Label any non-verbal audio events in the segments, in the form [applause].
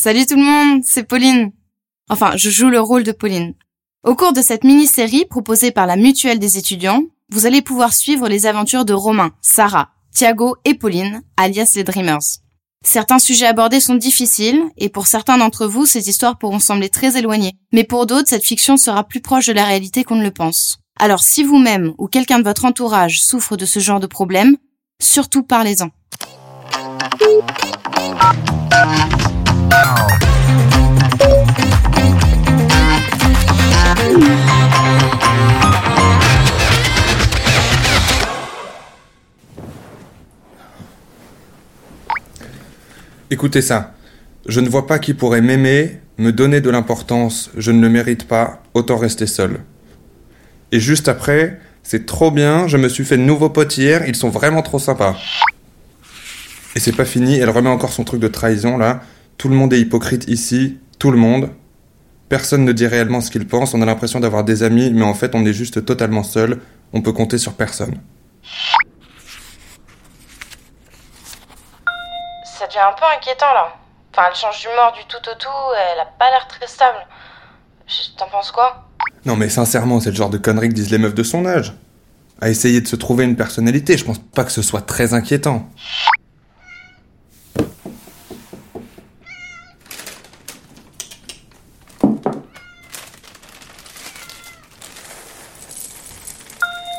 Salut tout le monde, c'est Pauline. Enfin, je joue le rôle de Pauline. Au cours de cette mini-série proposée par la Mutuelle des étudiants, vous allez pouvoir suivre les aventures de Romain, Sarah, Thiago et Pauline, alias les Dreamers. Certains sujets abordés sont difficiles, et pour certains d'entre vous, ces histoires pourront sembler très éloignées. Mais pour d'autres, cette fiction sera plus proche de la réalité qu'on ne le pense. Alors si vous-même ou quelqu'un de votre entourage souffre de ce genre de problème, surtout parlez-en. Écoutez ça. Je ne vois pas qui pourrait m'aimer, me donner de l'importance, je ne le mérite pas, autant rester seul. Et juste après, c'est trop bien, je me suis fait de nouveaux potes hier, ils sont vraiment trop sympas. Et c'est pas fini, elle remet encore son truc de trahison là. Tout le monde est hypocrite ici, tout le monde. Personne ne dit réellement ce qu'il pense, on a l'impression d'avoir des amis, mais en fait on est juste totalement seul, on peut compter sur personne. Ça devient un peu inquiétant là. Enfin, elle change d'humeur du tout au tout, elle a pas l'air très stable. T'en penses quoi? Non mais sincèrement, c'est le genre de conneries que disent les meufs de son âge. À essayer de se trouver une personnalité, je pense pas que ce soit très inquiétant.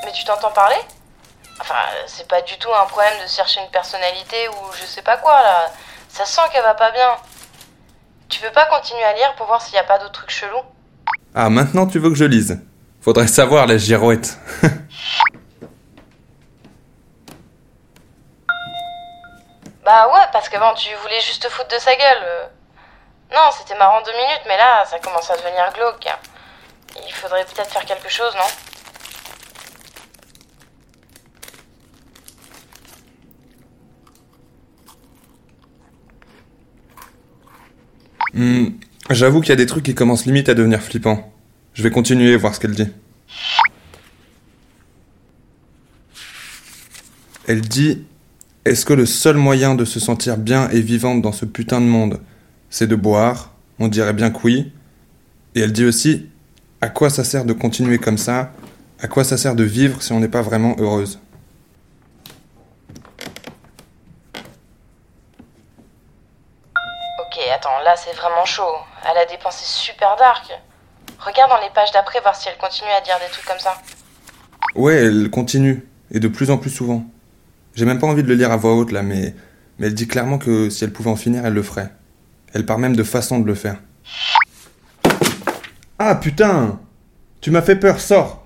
Mais tu t'entends parler? Enfin, c'est pas du tout un problème de chercher une personnalité ou je sais pas quoi là. Ça sent qu'elle va pas bien. Tu veux pas continuer à lire pour voir s'il y a pas d'autres trucs chelous? Ah, maintenant tu veux que je lise Faudrait savoir la girouette. [laughs] Bah ouais, parce qu'avant tu voulais juste te foutre de sa gueule. Non, c'était marrant deux minutes, mais là ça commence à devenir glauque. Il faudrait peut-être faire quelque chose, non? Hmm, J'avoue qu'il y a des trucs qui commencent limite à devenir flippants. Je vais continuer voir ce qu'elle dit. Elle dit Est-ce que le seul moyen de se sentir bien et vivante dans ce putain de monde, c'est de boire? On dirait bien que oui. Et elle dit aussi À quoi ça sert de continuer comme ça? À quoi ça sert de vivre si on n'est pas vraiment heureuse? Attends, là c'est vraiment chaud. Elle a des pensées super dark. Regarde dans les pages d'après voir si elle continue à dire des trucs comme ça. Ouais, elle continue, et de plus en plus souvent. J'ai même pas envie de le lire à voix haute là, mais, mais elle dit clairement que si elle pouvait en finir, elle le ferait. Elle parle même de façon de le faire. Ah putain Tu m'as fait peur, sors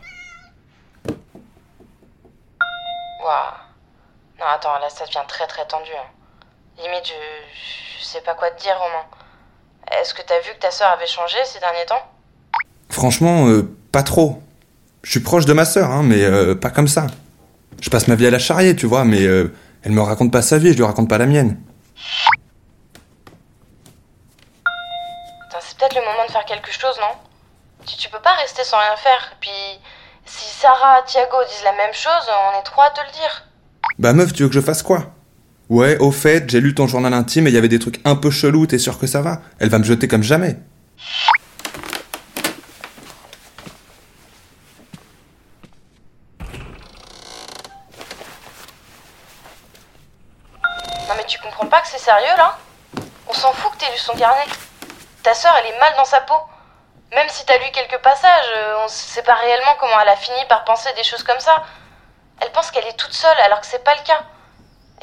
Waouh. Non, attends, là ça devient très très tendu. hein. Limite, je... je sais pas quoi te dire, Romain. Est-ce que t'as vu que ta sœur avait changé ces derniers temps? Franchement, euh, pas trop. Je suis proche de ma sœur, hein, mais euh, pas comme ça. Je passe ma vie à la charrier, tu vois, mais euh, elle me raconte pas sa vie, je lui raconte pas la mienne. Putain, c'est peut-être le moment de faire quelque chose, non? Tu, tu peux pas rester sans rien faire. Puis, si Sarah, Thiago disent la même chose, on est trois à te le dire. Bah meuf, tu veux que je fasse quoi? Ouais, au fait, j'ai lu ton journal intime et il y avait des trucs un peu chelous, t'es sûr que ça va? Elle va me jeter comme jamais. Non mais tu comprends pas que c'est sérieux là? On s'en fout que t'aies lu son carnet. Ta sœur, elle est mal dans sa peau. Même si t'as lu quelques passages, euh, on sait pas réellement comment elle a fini par penser des choses comme ça. Elle pense qu'elle est toute seule alors que c'est pas le cas.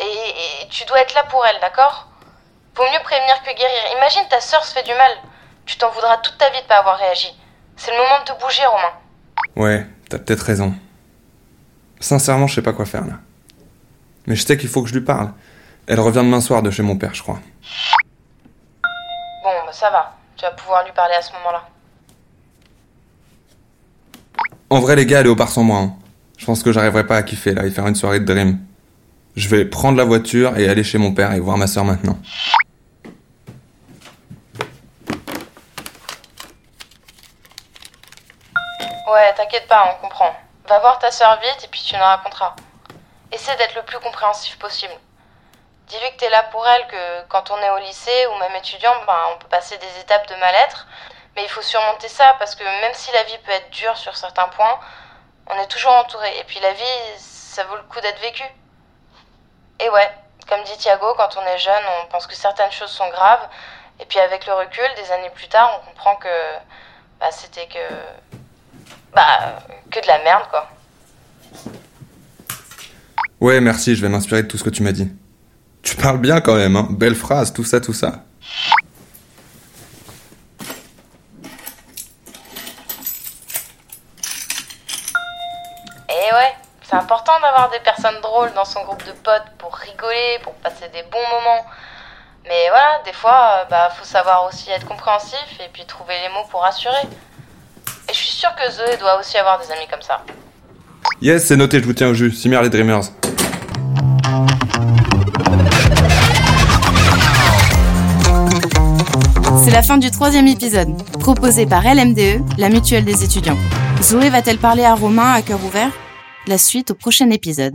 Et, et tu dois être là pour elle, d'accord? Vaut mieux prévenir que guérir. Imagine ta sœur se fait du mal. Tu t'en voudras toute ta vie de pas avoir réagi. C'est le moment de te bouger, Romain. Ouais, t'as peut-être raison. Sincèrement, je sais pas quoi faire là. Mais je sais qu'il faut que je lui parle. Elle revient demain soir de chez mon père, je crois. Bon, bah ça va. Tu vas pouvoir lui parler à ce moment-là. En vrai, les gars, allez au bar sans moi. hein. Je pense que j'arriverai pas à kiffer là et faire une soirée de dream. Je vais prendre la voiture et aller chez mon père et voir ma soeur maintenant. Ouais, t'inquiète pas, on comprend. Va voir ta sœur vite et puis tu nous raconteras. Essaie d'être le plus compréhensif possible. Dis-lui que t'es là pour elle, que quand on est au lycée ou même étudiant, ben, on peut passer des étapes de mal-être. Mais il faut surmonter ça parce que même si la vie peut être dure sur certains points, on est toujours entouré. Et puis la vie, ça vaut le coup d'être vécu. Et ouais, comme dit Thiago, quand on est jeune, on pense que certaines choses sont graves. Et puis avec le recul, des années plus tard, on comprend que bah, c'était que. Bah, que de la merde, quoi. Ouais, merci, je vais m'inspirer de tout ce que tu m'as dit. Tu parles bien quand même, hein. Belle phrase, tout ça, tout ça. Et ouais, c'est important d'avoir des personnes drôles dans son groupe de potes pour rigoler, pour passer des bons moments. Mais voilà, des fois, euh, bah, faut savoir aussi être compréhensif et puis trouver les mots pour rassurer. Et je suis sûre que Zoé doit aussi avoir des amis comme ça. Yes, c'est noté, je vous tiens au jus. Simir les Dreamers. C'est la fin du troisième épisode, proposé par LMDE, la mutuelle des étudiants. Zoé va-t-elle parler à Romain à cœur ouvert? La suite au prochain épisode.